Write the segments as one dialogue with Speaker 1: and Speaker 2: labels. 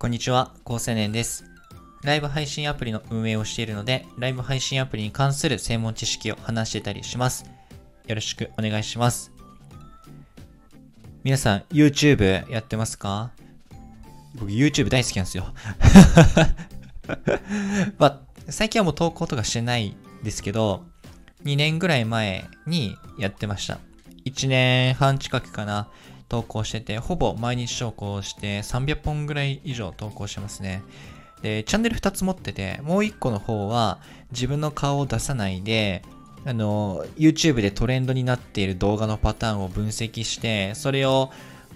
Speaker 1: こんにちは、高青年です。ライブ配信アプリの運営をしているので、ライブ配信アプリに関する専門知識を話してたりします。よろしくお願いします。皆さん、YouTube やってますか？僕 YouTube 大好きなんですよ。まあ、最近はもう投稿とかしてないですけど、2年ぐらい前にやってました。1年半近くかな、投稿してて、ほぼ毎日投稿して300本ぐらい以上投稿してますね。で、チャンネル2つ持ってて、もう1個の方は自分の顔を出さないで、あの、YouTube でトレンドになっている動画のパターンを分析して、それを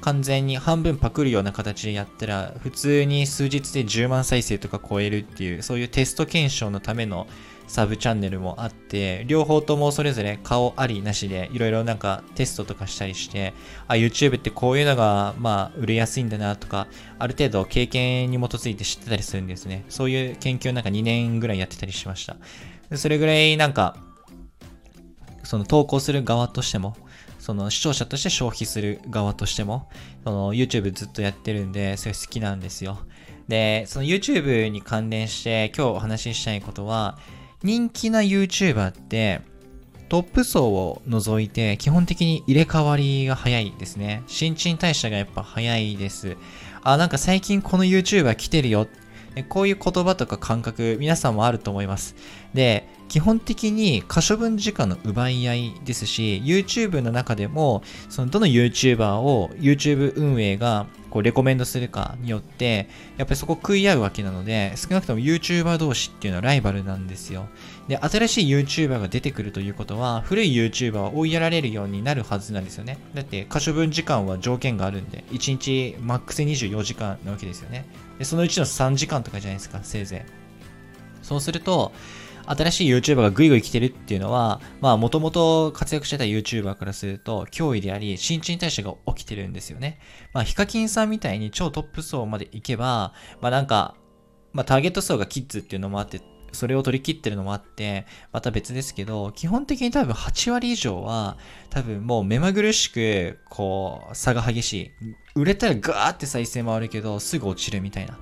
Speaker 1: 完全に半分パクるような形でやったら、普通に数日で10万再生とか超えるっていう、そういうテスト検証のためのサブチャンネルもあって、両方ともそれぞれ顔ありなしで、いろいろなんかテストとかしたりして、あ、YouTube ってこういうのが、まあ、売れやすいんだなとか、ある程度経験に基づいて知ってたりするんですね。そういう研究をなんか2年ぐらいやってたりしました。それぐらいなんか、その投稿する側としても、その視聴者として消費する側としても、その YouTube ずっとやってるんで、それ好きなんですよ。で、その YouTube に関連して今日お話ししたいことは、人気な YouTuber って、トップ層を除いて基本的に入れ替わりが早いですね。新陳代謝がやっぱ早いです。あ、なんか最近この YouTuber 来てるよ。でこういう言葉とか感覚、皆さんもあると思います。で、基本的に可処分時間の奪い合いですし、YouTube の中でも、そのどの YouTuber を YouTube 運営がこうレコメンドするかによって、やっぱりそこ食い合うわけなので、少なくとも YouTuber 同士っていうのはライバルなんですよ。で、新しい YouTuber が出てくるということは、古い YouTuber は追いやられるようになるはずなんですよね。だって、可処分時間は条件があるんで、1日マックス24時間なわけですよね。で、そのうちの3時間とかじゃないですか、せいぜい。そうすると、新しい YouTuber がグイグイ来てるっていうのは、まあ、もともと活躍してた YouTuber からすると、脅威であり、新陳代謝が起きてるんですよね。まあ、ヒカキンさんみたいに超トップ層まで行けば、まあなんか、まあターゲット層がキッズっていうのもあって、それを取り切ってるのもあって、また別ですけど、基本的に多分8割以上は、多分もう目まぐるしく、こう、差が激しい。売れたらガーって再生回るけど、すぐ落ちるみたいな。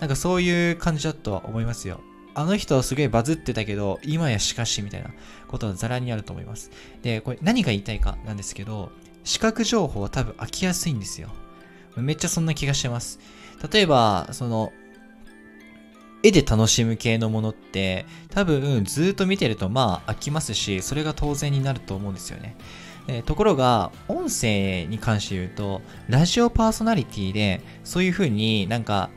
Speaker 1: なんかそういう感じだとは思いますよ。あの人はすげえバズってたけど、今やしかしみたいなことはザラにあると思います。で、これ何が言いたいかなんですけど、視覚情報は多分飽きやすいんですよ。めっちゃそんな気がしてます。例えば、その、絵で楽しむ系のものって、多分ずっと見てるとまあ飽きますし、それが当然になると思うんですよね。えところが、音声に関して言うと、ラジオパーソナリティで、そういう風になんか、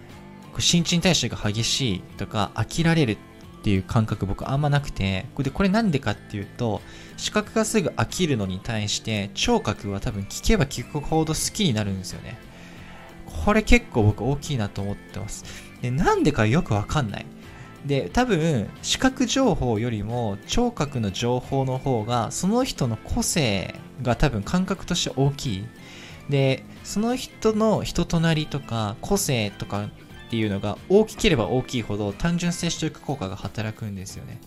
Speaker 1: 新陳代謝が激しいとか、飽きられるっていう感覚僕あんまなくて、これでこれなんでかっていうと、視覚がすぐ飽きるのに対して、聴覚は多分聞けば聞くほど好きになるんですよね。これ結構僕大きいなと思ってます。で、なんでかよくわかんない。で、多分、視覚情報よりも聴覚の情報の方が、その人の個性が多分感覚として大きい。で、その人の人となりとか個性とかっていうのが大きければ大きいほど単純接触効果が働くんですよね。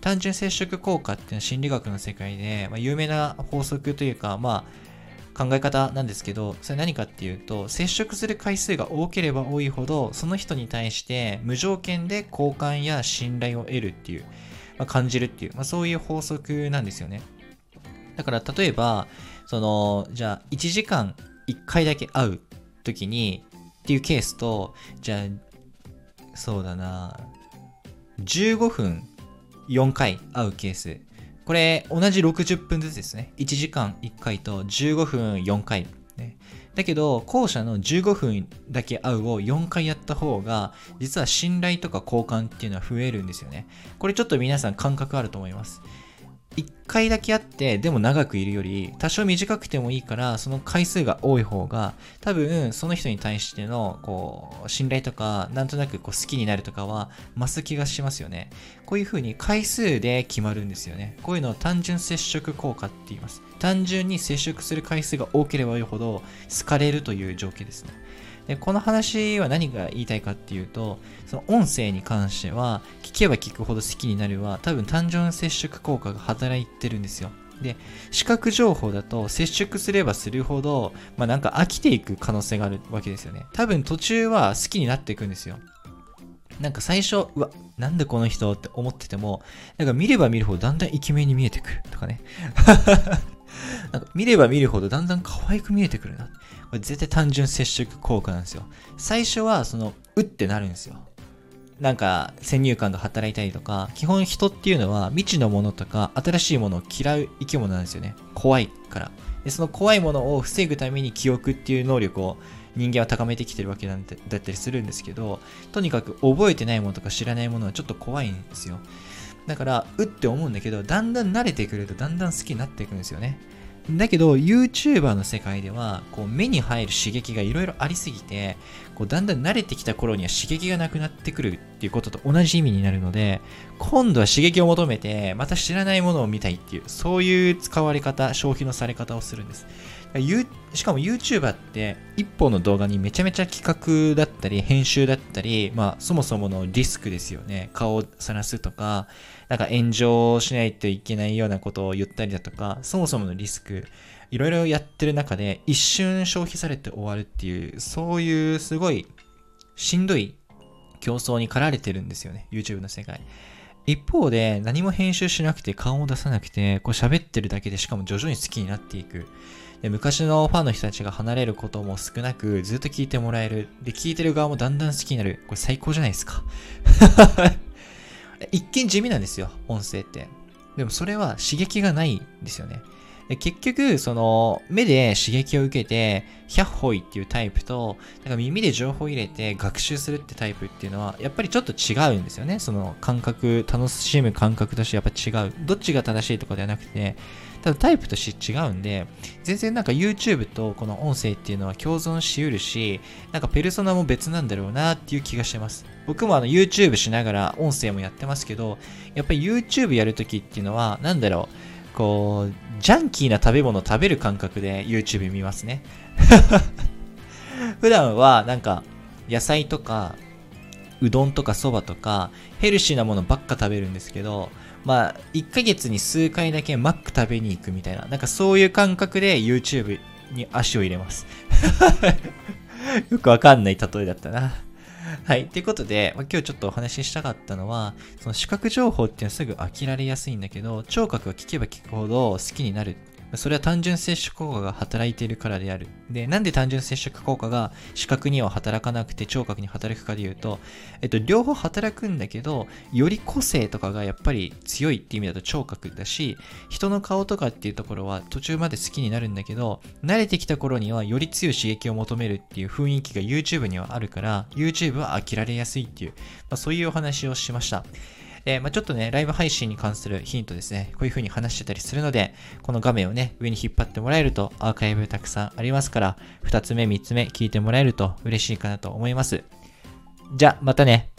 Speaker 1: 単純接触効果っていうのは心理学の世界で、まあ、有名な法則というか、まあ、考え方なんですけど、それ何かっていうと、接触する回数が多ければ多いほど、その人に対して無条件で好感や信頼を得るっていう、まあ、感じるっていう、まあ、そういう法則なんですよね。だから例えば、その、じゃあ1時間1回だけ会う時にっていうケースと、じゃあ、そうだな、15分4回会うケース。これ、同じ60分ずつですね。1時間1回と15分4回。ね、だけど、後者の15分だけ会うを4回やった方が、実は信頼とか交換っていうのは増えるんですよね。これちょっと皆さん感覚あると思います。1回だけ会って、でも長くいるより、多少短くてもいいから、その回数が多い方が、多分、その人に対しての、こう、信頼とか、なんとなくこう好きになるとかは、増す気がしますよね。こういう風に回数で決まるんですよね。こういうのを単純接触効果って言います。単純に接触する回数が多ければ多いほど、好かれるという条件ですね。で、この話は何が言いたいかっていうと、その音声に関しては、聞けば聞くほど好きになるは、多分単純接触効果が働いてるんですよ。で、視覚情報だと接触すればするほど、まあなんか飽きていく可能性があるわけですよね。多分途中は好きになっていくんですよ。なんか最初、うわ、なんでこの人って思ってても、なんか見れば見るほどだんだんイケメンに見えてくるとかね。なんか見れば見るほどだんだん可愛く見えてくるな。これ絶対単純接触効果なんですよ。最初はその、うってなるんですよ。なんか先入観が働いたりとか、基本人っていうのは未知のものとか新しいものを嫌う生き物なんですよね。怖いから。で、その怖いものを防ぐために記憶っていう能力を人間は高めてきてるわけなんだったりするんですけど、とにかく覚えてないものとか知らないものはちょっと怖いんですよ。だから、うって思うんだけど、だんだん慣れてくるとだんだん好きになっていくんですよね。だけど、YouTuber の世界では、こう、目に入る刺激がいろいろありすぎて、こう、だんだん慣れてきた頃には刺激がなくなってくるっていうことと同じ意味になるので、今度は刺激を求めて、また知らないものを見たいっていう、そういう使われ方、消費のされ方をするんです。しかも YouTuber って一本の動画にめちゃめちゃ企画だったり編集だったり、まあそもそものリスクですよね。顔を晒すとか、なんか炎上しないといけないようなことを言ったりだとか、そもそものリスク、いろいろやってる中で一瞬消費されて終わるっていう、そういうすごいしんどい競争に駆られてるんですよね。YouTube の世界。一方で何も編集しなくて顔を出さなくて、こう喋ってるだけでしかも徐々に好きになっていく。で昔のファンの人たちが離れることも少なく、ずっと聞いてもらえる。で、聞いてる側もだんだん好きになる。これ最高じゃないですか。一見地味なんですよ、音声って。でもそれは刺激がないんですよね。結局、その、目で刺激を受けて、100歩いっていうタイプと、なんか耳で情報を入れて学習するってタイプっていうのは、やっぱりちょっと違うんですよね。その感覚、楽しむ感覚としてやっぱ違う。どっちが正しいとかではなくて、ただタイプとして違うんで、全然なんか YouTube とこの音声っていうのは共存しうるし、なんかペルソナも別なんだろうなっていう気がしてます。僕もあの YouTube しながら音声もやってますけど、やっぱり YouTube やるときっていうのは、なんだろう、こう、ジャンキーな食べ物食べる感覚で YouTube 見ますね。普段はなんか野菜とかうどんとかそばとかヘルシーなものばっか食べるんですけど、まあ、1ヶ月に数回だけマック食べに行くみたいな、なんかそういう感覚で YouTube に足を入れます。よくわかんない例えだったな。はい。ということで、ま、今日ちょっとお話ししたかったのは、その視覚情報っていうのはすぐ飽きられやすいんだけど、聴覚は聞けば聞くほど好きになるそれは単純接触効果が働いているからである。で、なんで単純接触効果が視覚には働かなくて聴覚に働くかで言うと、えっと、両方働くんだけど、より個性とかがやっぱり強いっていう意味だと聴覚だし、人の顔とかっていうところは途中まで好きになるんだけど、慣れてきた頃にはより強い刺激を求めるっていう雰囲気が YouTube にはあるから、YouTube は飽きられやすいっていう、まあ、そういうお話をしました。で、まあ、ちょっとね、ライブ配信に関するヒントですね、こういう風に話してたりするので、この画面をね、上に引っ張ってもらえるとアーカイブたくさんありますから、2つ目、3つ目聞いてもらえると嬉しいかなと思います。じゃ、またね。